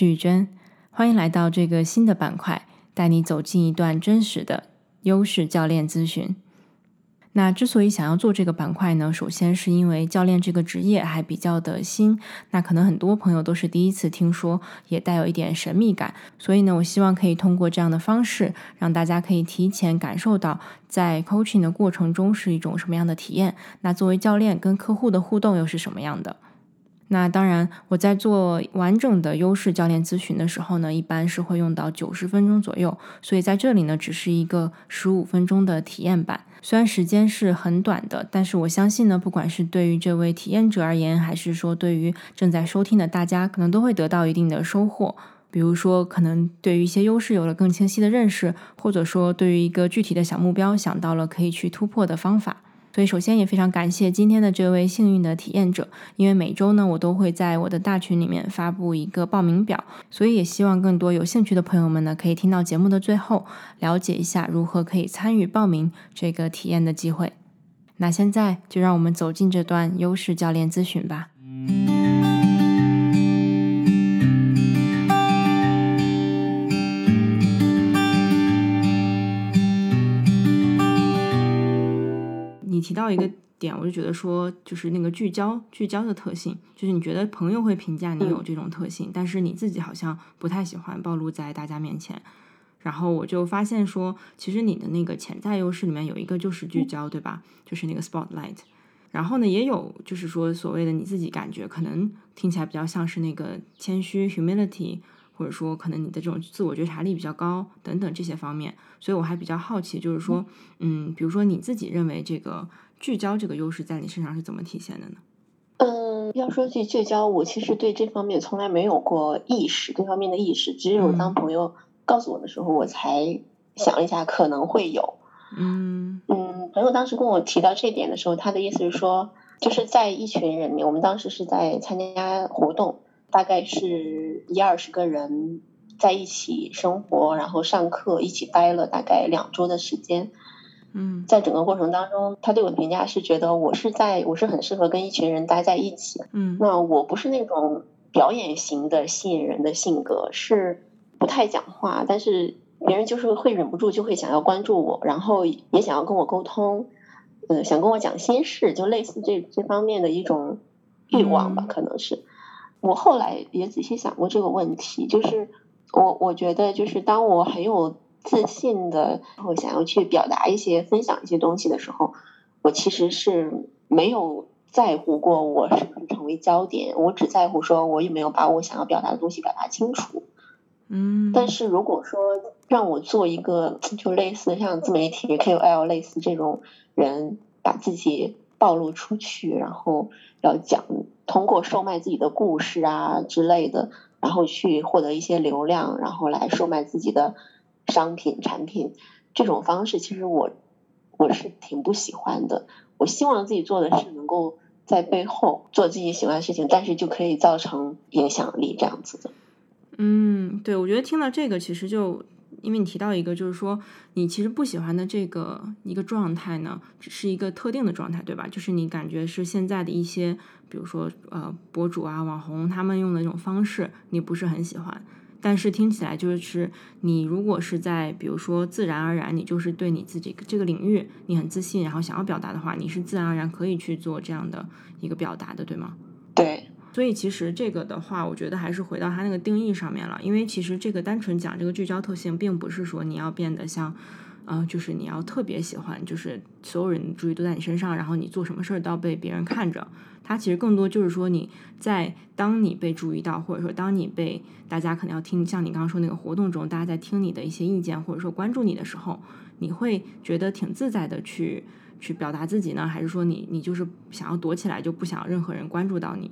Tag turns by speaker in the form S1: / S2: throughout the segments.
S1: 是玉娟，欢迎来到这个新的板块，带你走进一段真实的优势教练咨询。那之所以想要做这个板块呢，首先是因为教练这个职业还比较的新，那可能很多朋友都是第一次听说，也带有一点神秘感。所以呢，我希望可以通过这样的方式，让大家可以提前感受到在 coaching 的过程中是一种什么样的体验。那作为教练跟客户的互动又是什么样的？那当然，我在做完整的优势教练咨询的时候呢，一般是会用到九十分钟左右。所以在这里呢，只是一个十五分钟的体验版。虽然时间是很短的，但是我相信呢，不管是对于这位体验者而言，还是说对于正在收听的大家，可能都会得到一定的收获。比如说，可能对于一些优势有了更清晰的认识，或者说对于一个具体的小目标想到了可以去突破的方法。所以，首先也非常感谢今天的这位幸运的体验者，因为每周呢，我都会在我的大群里面发布一个报名表，所以也希望更多有兴趣的朋友们呢，可以听到节目的最后，了解一下如何可以参与报名这个体验的机会。那现在就让我们走进这段优势教练咨询吧。到一个点，我就觉得说，就是那个聚焦聚焦的特性，就是你觉得朋友会评价你有这种特性，但是你自己好像不太喜欢暴露在大家面前。然后我就发现说，其实你的那个潜在优势里面有一个就是聚焦，对吧？就是那个 spotlight。然后呢，也有就是说所谓的你自己感觉可能听起来比较像是那个谦虚 humility，或者说可能你的这种自我觉察力比较高等等这些方面。所以我还比较好奇，就是说，嗯，比如说你自己认为这个聚焦这个优势在你身上是怎么体现的呢？
S2: 嗯，要说起聚焦，我其实对这方面从来没有过意识，这方面的意识，只有当朋友告诉我的时候，我才想一下可能会有。
S1: 嗯
S2: 嗯，朋友当时跟我提到这点的时候，他的意思是说，就是在一群人里面，我们当时是在参加活动，大概是一二十个人。在一起生活，然后上课，一起待了大概两周的时间。
S1: 嗯，
S2: 在整个过程当中，他对我的评价是觉得我是在我是很适合跟一群人待在一起。
S1: 嗯，
S2: 那我不是那种表演型的吸引人的性格，是不太讲话，但是别人就是会忍不住就会想要关注我，然后也想要跟我沟通，呃，想跟我讲心事，就类似这这方面的一种欲望吧，可能是。我后来也仔细想过这个问题，就是。我我觉得就是当我很有自信的，我想要去表达一些、分享一些东西的时候，我其实是没有在乎过我是不是成为焦点，我只在乎说我有没有把我想要表达的东西表达清楚。
S1: 嗯。
S2: 但是如果说让我做一个就类似像自媒体 KOL 类似这种人，把自己暴露出去，然后要讲通过售卖自己的故事啊之类的。然后去获得一些流量，然后来售卖自己的商品产品，这种方式其实我我是挺不喜欢的。我希望自己做的是能够在背后做自己喜欢的事情，但是就可以造成影响力这样子的。
S1: 嗯，对，我觉得听到这个其实就。因为你提到一个，就是说你其实不喜欢的这个一个状态呢，只是一个特定的状态，对吧？就是你感觉是现在的一些，比如说呃博主啊、网红他们用的一种方式，你不是很喜欢。但是听起来就是你如果是在比如说自然而然，你就是对你自己这个领域你很自信，然后想要表达的话，你是自然而然可以去做这样的一个表达的，对吗？
S2: 对。
S1: 所以其实这个的话，我觉得还是回到它那个定义上面了。因为其实这个单纯讲这个聚焦特性，并不是说你要变得像，呃，就是你要特别喜欢，就是所有人注意都在你身上，然后你做什么事儿都要被别人看着。它其实更多就是说你在当你被注意到，或者说当你被大家可能要听，像你刚刚说那个活动中，大家在听你的一些意见，或者说关注你的时候，你会觉得挺自在的去去表达自己呢？还是说你你就是想要躲起来，就不想任何人关注到你？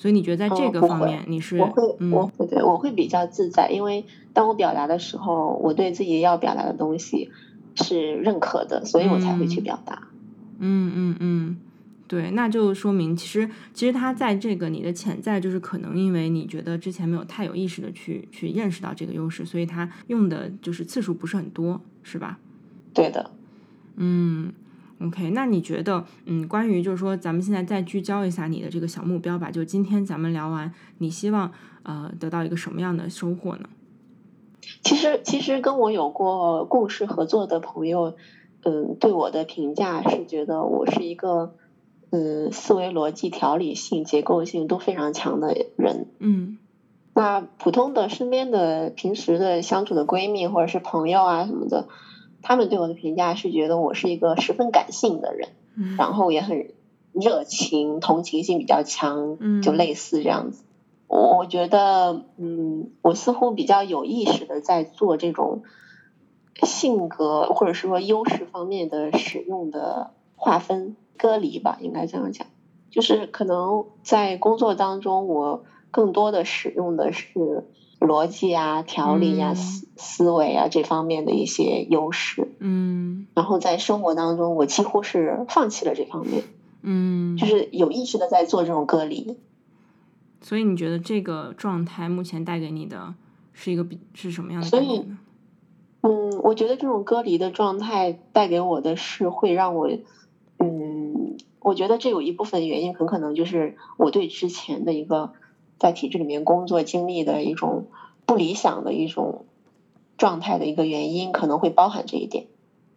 S1: 所以你觉得在这个方面你是
S2: 我会我会对我会比较自在，因为当我表达的时候，我对自己要表达的东西是认可的，所以我才会去表达。
S1: 嗯嗯嗯，对，那就说明其实其实他在这个你的潜在就是可能因为你觉得之前没有太有意识的去去认识到这个优势，所以他用的就是次数不是很多，是吧？
S2: 对的，
S1: 嗯。OK，那你觉得，嗯，关于就是说，咱们现在再聚焦一下你的这个小目标吧。就今天咱们聊完，你希望呃得到一个什么样的收获呢？
S2: 其实，其实跟我有过共事合作的朋友，嗯，对我的评价是觉得我是一个，嗯，思维逻辑、条理性、结构性都非常强的人。
S1: 嗯，
S2: 那普通的身边的平时的相处的闺蜜或者是朋友啊什么的。他们对我的评价是觉得我是一个十分感性的人，然后也很热情，同情心比较强，就类似这样子。我我觉得，嗯，我似乎比较有意识的在做这种性格或者说优势方面的使用的划分隔离吧，应该这样讲。就是可能在工作当中，我更多的使用的是。逻辑啊、条理啊、思思维啊这方面的一些优势，
S1: 嗯，
S2: 然后在生活当中，我几乎是放弃了这方面，
S1: 嗯，
S2: 就是有意识的在做这种隔离。
S1: 所以你觉得这个状态目前带给你的是一个比是什么样的感觉呢？
S2: 嗯，我觉得这种隔离的状态带给我的是会让我，嗯，我觉得这有一部分原因很可能就是我对之前的一个。在体制里面工作经历的一种不理想的一种状态的一个原因，可能会包含这一点。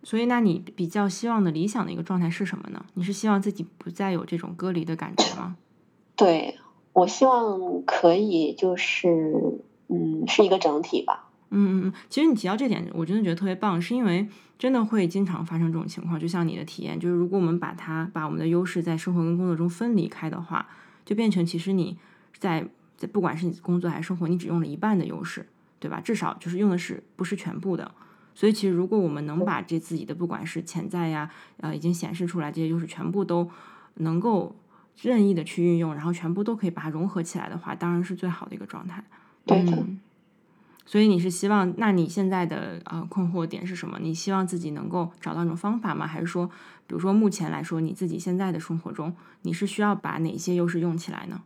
S1: 所以，那你比较希望的理想的一个状态是什么呢？你是希望自己不再有这种隔离的感觉吗？
S2: 对，我希望可以就是，嗯，是一个整体吧。
S1: 嗯嗯嗯。其实你提到这点，我真的觉得特别棒，是因为真的会经常发生这种情况。就像你的体验，就是如果我们把它把我们的优势在生活跟工作中分离开的话，就变成其实你。在在不管是你工作还是生活，你只用了一半的优势，对吧？至少就是用的是不是全部的。所以其实如果我们能把这自己的不管是潜在呀，呃，已经显示出来这些优势全部都能够任意的去运用，然后全部都可以把它融合起来的话，当然是最好的一个状态。
S2: 对
S1: 的。所以你是希望，那你现在的呃困惑点是什么？你希望自己能够找到一种方法吗？还是说，比如说目前来说，你自己现在的生活中，你是需要把哪些优势用起来呢？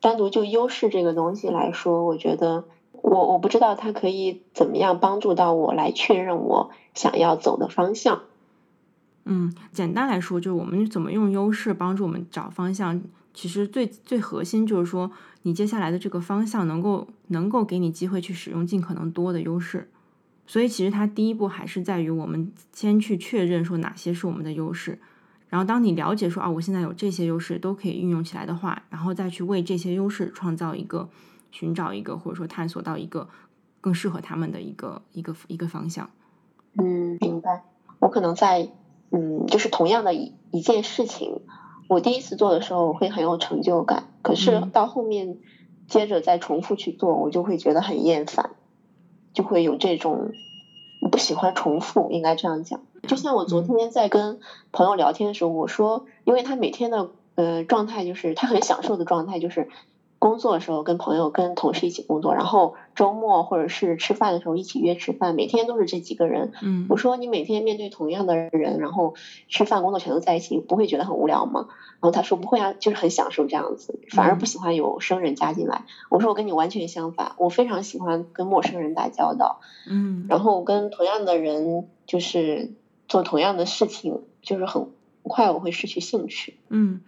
S2: 单独就优势这个东西来说，我觉得我我不知道它可以怎么样帮助到我来确认我想要走的方向。
S1: 嗯，简单来说，就是我们怎么用优势帮助我们找方向。其实最最核心就是说，你接下来的这个方向能够能够给你机会去使用尽可能多的优势。所以其实它第一步还是在于我们先去确认说哪些是我们的优势。然后，当你了解说啊，我现在有这些优势都可以运用起来的话，然后再去为这些优势创造一个、寻找一个，或者说探索到一个更适合他们的一个、一个、一个方向。
S2: 嗯，明白。我可能在嗯，就是同样的一一件事情，我第一次做的时候我会很有成就感，可是到后面接着再重复去做，我就会觉得很厌烦，就会有这种不喜欢重复，应该这样讲。就像我昨天在跟朋友聊天的时候，我说，因为他每天的呃状态就是他很享受的状态，就是工作的时候跟朋友、跟同事一起工作，然后周末或者是吃饭的时候一起约吃饭，每天都是这几个人。
S1: 嗯，
S2: 我说你每天面对同样的人，然后吃饭、工作全都在一起，不会觉得很无聊吗？然后他说不会啊，就是很享受这样子，反而不喜欢有生人加进来。我说我跟你完全相反，我非常喜欢跟陌生人打交道。
S1: 嗯，
S2: 然后跟同样的人就是。做同样的事情，就是很快我会失去兴趣。
S1: 嗯，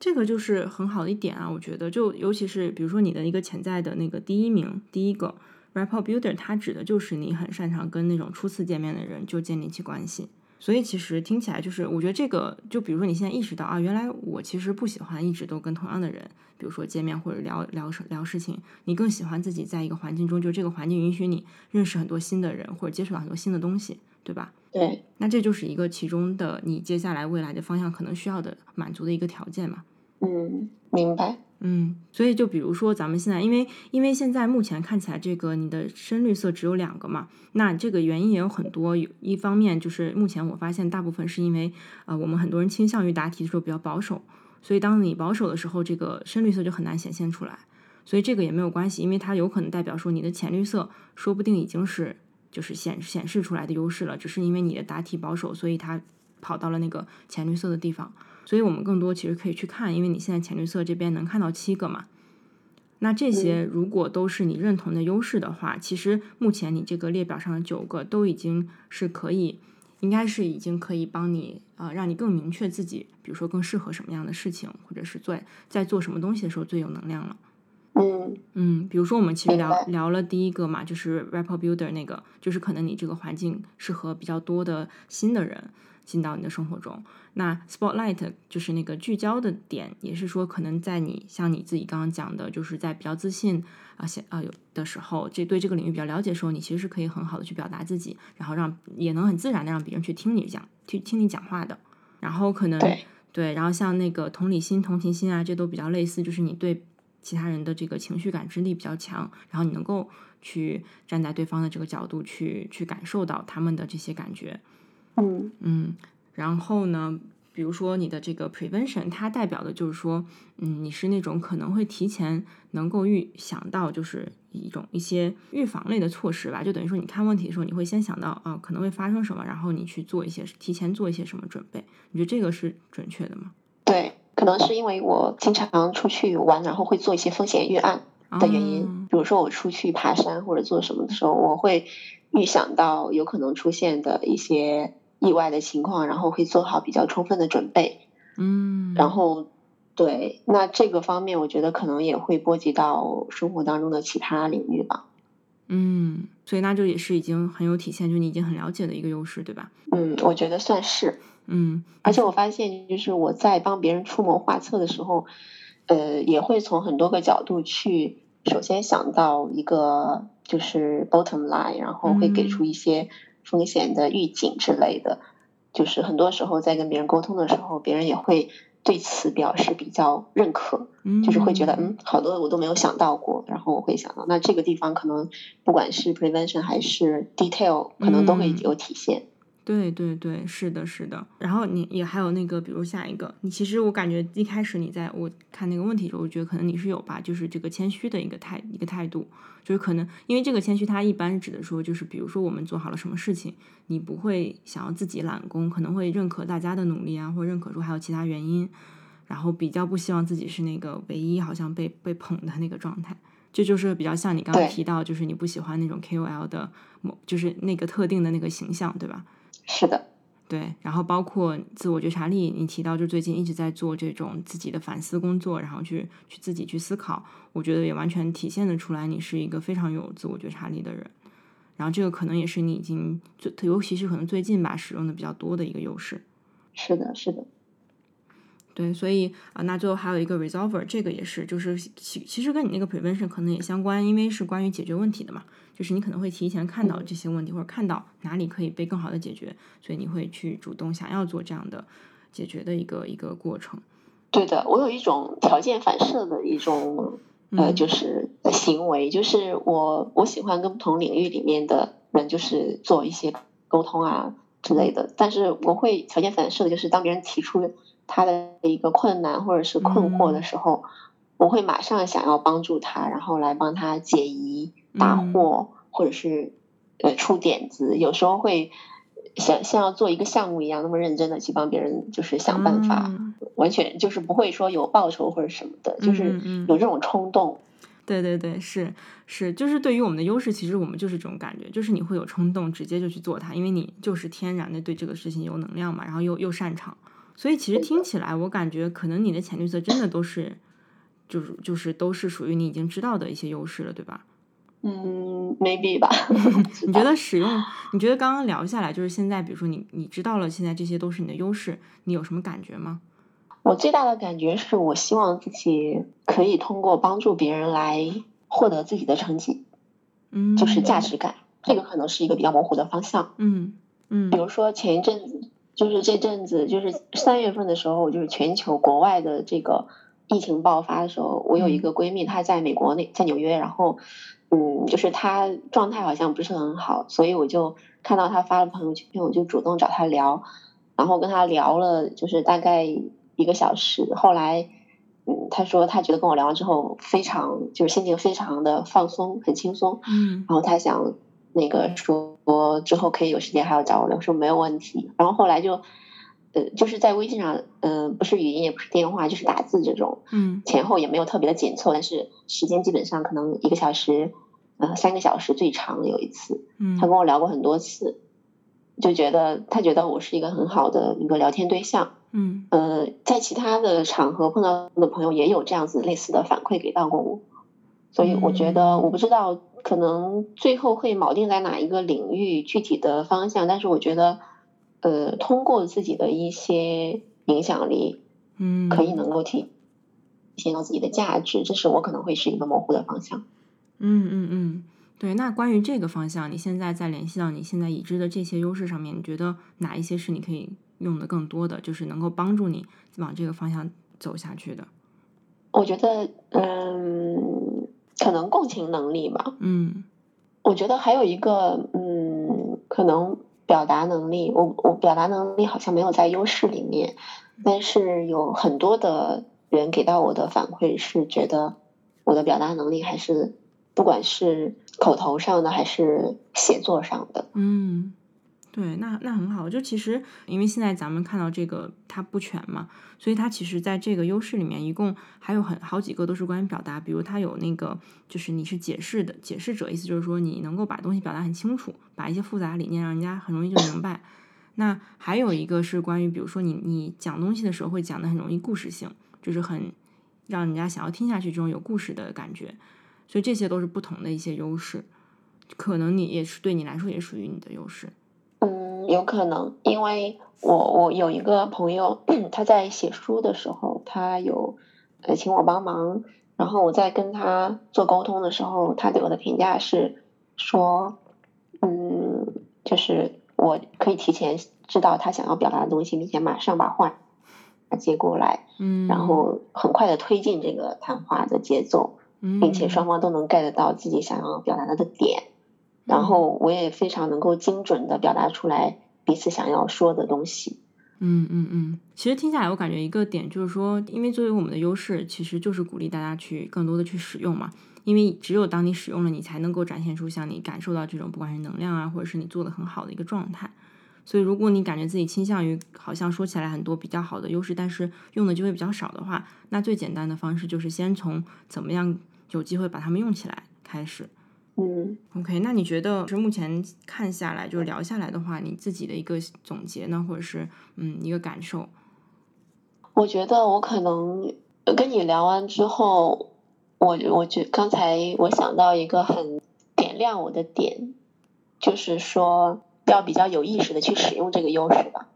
S1: 这个就是很好的一点啊，我觉得，就尤其是比如说你的一个潜在的那个第一名，第一个 rapport builder，它指的就是你很擅长跟那种初次见面的人就建立起关系。所以其实听起来就是，我觉得这个，就比如说你现在意识到啊，原来我其实不喜欢一直都跟同样的人，比如说见面或者聊聊聊事情，你更喜欢自己在一个环境中，就这个环境允许你认识很多新的人，或者接触到很多新的东西，对吧？
S2: 对，
S1: 那这就是一个其中的你接下来未来的方向可能需要的满足的一个条件嘛？
S2: 嗯，明白。
S1: 嗯，所以就比如说咱们现在，因为因为现在目前看起来这个你的深绿色只有两个嘛，那这个原因也有很多。有一方面就是目前我发现大部分是因为呃我们很多人倾向于答题的时候比较保守，所以当你保守的时候，这个深绿色就很难显现出来。所以这个也没有关系，因为它有可能代表说你的浅绿色说不定已经是。就是显显示出来的优势了，只是因为你的答题保守，所以它跑到了那个浅绿色的地方。所以我们更多其实可以去看，因为你现在浅绿色这边能看到七个嘛。那这些如果都是你认同的优势的话，其实目前你这个列表上的九个都已经是可以应该是已经可以帮你呃，让你更明确自己，比如说更适合什么样的事情，或者是做在做什么东西的时候最有能量了。
S2: 嗯
S1: 嗯，比如说我们其实聊聊了第一个嘛，就是 rapport builder 那个，就是可能你这个环境适合比较多的新的人进到你的生活中。那 spotlight 就是那个聚焦的点，也是说可能在你像你自己刚刚讲的，就是在比较自信啊想啊有的时候，这对这个领域比较了解的时候，你其实是可以很好的去表达自己，然后让也能很自然的让别人去听你讲，去听你讲话的。然后可能
S2: 对
S1: 对，然后像那个同理心、同情心啊，这都比较类似，就是你对其他人的这个情绪感知力比较强，然后你能够去站在对方的这个角度去去感受到他们的这些感觉，
S2: 嗯
S1: 嗯，然后呢，比如说你的这个 prevention，它代表的就是说，嗯，你是那种可能会提前能够预想到，就是一种一些预防类的措施吧，就等于说你看问题的时候，你会先想到啊可能会发生什么，然后你去做一些提前做一些什么准备，你觉得这个是准确的吗？
S2: 对，可能是因为我经常出去玩，然后会做一些风险预案的原因。
S1: 哦
S2: 比如说我出去爬山或者做什么的时候，我会预想到有可能出现的一些意外的情况，然后会做好比较充分的准备。
S1: 嗯，
S2: 然后，对，那这个方面我觉得可能也会波及到生活当中的其他领域吧。
S1: 嗯，所以那就也是已经很有体现，就你已经很了解的一个优势，对吧？
S2: 嗯，我觉得算是。
S1: 嗯，
S2: 而且我发现，就是我在帮别人出谋划策的时候，呃，也会从很多个角度去，首先想到一个就是 bottom line，然后会给出一些风险的预警之类的。就是很多时候在跟别人沟通的时候，别人也会对此表示比较认可，
S1: 嗯
S2: 就是会觉得嗯，好多我都没有想到过，然后我会想到，那这个地方可能不管是 prevention 还是 detail，可能都会
S1: 嗯
S2: 有体现。
S1: 对对对，是的，是的。然后你也还有那个，比如下一个，你其实我感觉一开始你在我看那个问题的时候，我觉得可能你是有吧，就是这个谦虚的一个态一个态度，就是可能因为这个谦虚，它一般指的说就是比如说我们做好了什么事情，你不会想要自己揽功，可能会认可大家的努力啊，或认可说还有其他原因，然后比较不希望自己是那个唯一好像被被捧的那个状态。这就是比较像你刚刚提到，就是你不喜欢那种 KOL 的某，就是那个特定的那个形象，对吧？
S2: 是的，
S1: 对，然后包括自我觉察力，你提到就最近一直在做这种自己的反思工作，然后去去自己去思考，我觉得也完全体现的出来，你是一个非常有自我觉察力的人。然后这个可能也是你已经最，尤其是可能最近吧使用的比较多的一个优势。
S2: 是的，是的。
S1: 对，所以啊、那最后还有一个 resolver，这个也是，就是其其实跟你那个 prevention 可能也相关，因为是关于解决问题的嘛，就是你可能会提前看到这些问题，或者看到哪里可以被更好的解决，所以你会去主动想要做这样的解决的一个一个过程。
S2: 对的，我有一种条件反射的一种呃，
S1: 嗯
S2: 就是行为，就是我我喜欢跟不同领域里面的人，就是做一些沟通啊之类的。但是我会条件反射的，就是当别人提出他的一个困难或者是困惑的
S1: 嗯
S2: 时候，我会马上想要帮助他，然后来帮他解疑、答
S1: 嗯
S2: 惑，或者是呃出点子。有时候会像像要做一个项目一样，那么认真的去帮别人，就是想办法。
S1: 嗯
S2: 完全就是不会说有报酬或者什么的，就是有这种冲动。
S1: 对对对，是是，就是对于我们的优势，其实我们就是这种感觉，就是你会有冲动，直接就去做它，因为你就是天然的对这个事情有能量嘛，然后又又擅长，所以其实听起来，我感觉可能你的潜绿色真的都是，就是就是都是属于你已经知道的一些优势了，对吧？
S2: 嗯，maybe 吧。
S1: 你觉得使用，你觉得刚刚聊下来，就是现在，比如说你你知道了，现在这些都是你的优势，你有什么感觉吗？
S2: 我最大的感觉是我希望自己可以通过帮助别人来获得自己的成绩，
S1: 嗯，
S2: 就是价值感。这个可能是一个比较模糊的方向。
S1: 嗯嗯
S2: 比如说前一阵子，就是这阵子，就是三月份的时候，就是全球国外的这个疫情爆发的时候，我有一个闺蜜，她在美国那在纽约，然后嗯，就是她状态好像不是很好，所以我就看到她发了朋友圈，我就主动找她聊，然后跟她聊了，就是大概一个小时，后来。嗯，她说她觉得跟我聊完之后，非常就是心情非常的放松，很轻松。
S1: 嗯
S2: 然后他想那个说之后可以有时间还要找我聊，我说没有问题。然后后来就呃就是在微信上，嗯、不是语音也不是电话，就是打字这种，
S1: 嗯
S2: 前后也没有特别的紧凑，但是时间基本上可能一个小时，呃三个小时最长有一次。
S1: 嗯，
S2: 他跟我聊过很多次，就觉得他觉得我是一个很好的一个聊天对象。
S1: 嗯
S2: 呃，在其他的场合碰到的朋友也有这样子类似的反馈给到过我，所以我觉得我不知道可能最后会锚定在哪一个领域具体的方向，但是我觉得呃通过自己的一些影响力，
S1: 嗯，
S2: 可以能够体现到自己的价值，这是我可能会是一个模糊的方向。
S1: 嗯嗯嗯，对。那关于这个方向，你现在在联系到你现在已知的这些优势上面，你觉得哪一些是你可以？用的更多的就是能够帮助你往这个方向走下去的。
S2: 我觉得，嗯，可能共情能力吧。
S1: 嗯，
S2: 我觉得还有一个，嗯，可能表达能力。我我表达能力好像没有在优势里面，但是有很多的人给到我的反馈是觉得我的表达能力还是不管是口头上的还是写作上的，
S1: 嗯。对，那那很好。就其实，因为现在咱们看到这个它不全嘛，所以它其实在这个优势里面，一共还有很好几个都是关于表达。比如它有那个，就是你是解释的解释者，意思就是说你能够把东西表达很清楚，把一些复杂理念让人家很容易就明白。那还有一个是关于，比如说你你讲东西的时候会讲的很容易故事性，就是很让人家想要听下去这种有故事的感觉。所以这些都是不同的一些优势，可能你也是对你来说也属于你的优势。
S2: 有可能，因为我我有一个朋友，他在写书的时候，他有呃请我帮忙，然后我在跟他做沟通的时候，他对我的评价是说，嗯，就是我可以提前知道他想要表达的东西，并且马上把话接过来，
S1: 嗯，
S2: 然后很快的推进这个谈话的节奏，并且双方都能 get 到自己想要表达的点。然后我也非常能够精准的表达出来彼此想要说的东西。
S1: 嗯嗯嗯，其实听下来，我感觉一个点就是说，因为作为我们的优势，其实就是鼓励大家去更多的去使用嘛。因为只有当你使用了，你才能够展现出像你感受到这种不管是能量啊，或者是你做的很好的一个状态。所以，如果你感觉自己倾向于好像说起来很多比较好的优势，但是用的就会比较少的话，那最简单的方式就是先从怎么样有机会把它们用起来开始。
S2: 嗯
S1: ，OK，那你觉得是目前看下来，就是聊下来的话，你自己的一个总结呢，或者是嗯一个感受？
S2: 我觉得我可能跟你聊完之后，我我觉刚才我想到一个很点亮我的点，就是说要比较有意识的去使用这个优势吧。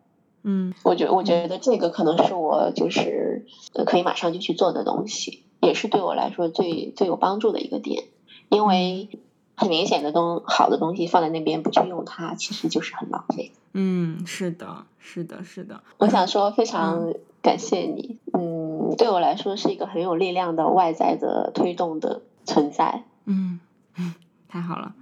S1: 嗯，
S2: 我觉我觉得这个可能是我就是可以马上就去做的东西，也是对我来说最最有帮助的一个点，因为。很明显的东好的东西放在那边不去用它，其实就是很浪费。
S1: 嗯，是的，是的，是的。
S2: 我想说，非常感谢你。嗯，对我来说是一个很有力量的外在的推动的存在。
S1: 嗯，太好了。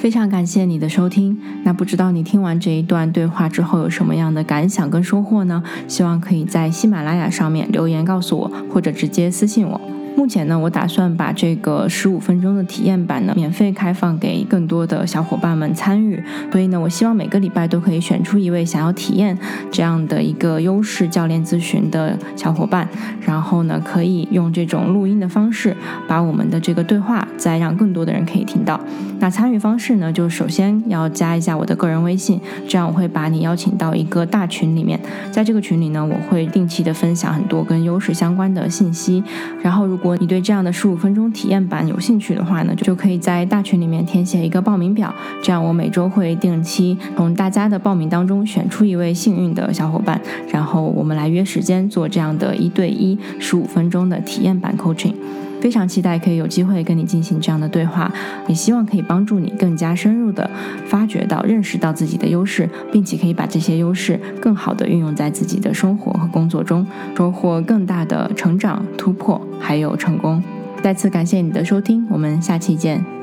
S1: 非常感谢你的收听。那不知道你听完这一段对话之后有什么样的感想跟收获呢？希望可以在喜马拉雅上面留言告诉我，或者直接私信我。目前呢，我打算把这个十五分钟的体验版呢，免费开放给更多的小伙伴们参与。所以呢，我希望每个礼拜都可以选出一位想要体验这样的一个优势教练咨询的小伙伴，然后呢，可以用这种录音的方式，把我们的这个对话再让更多的人可以听到。那参与方式呢，就首先要加一下我的个人微信，这样我会把你邀请到一个大群里面，在这个群里呢，我会定期的分享很多跟优势相关的信息，然后如果你对这样的十五分钟体验版有兴趣的话呢，就可以在大群里面填写一个报名表，这样我每周会定期从大家的报名当中选出一位幸运的小伙伴，然后我们来约时间做这样的一对一十五分钟的体验版 coaching。非常期待可以有机会跟你进行这样的对话，也希望可以帮助你更加深入的发掘到、认识到自己的优势，并且可以把这些优势更好的运用在自己的生活和工作中，收获更大的成长、突破，还有成功。再次感谢你的收听，我们下期见。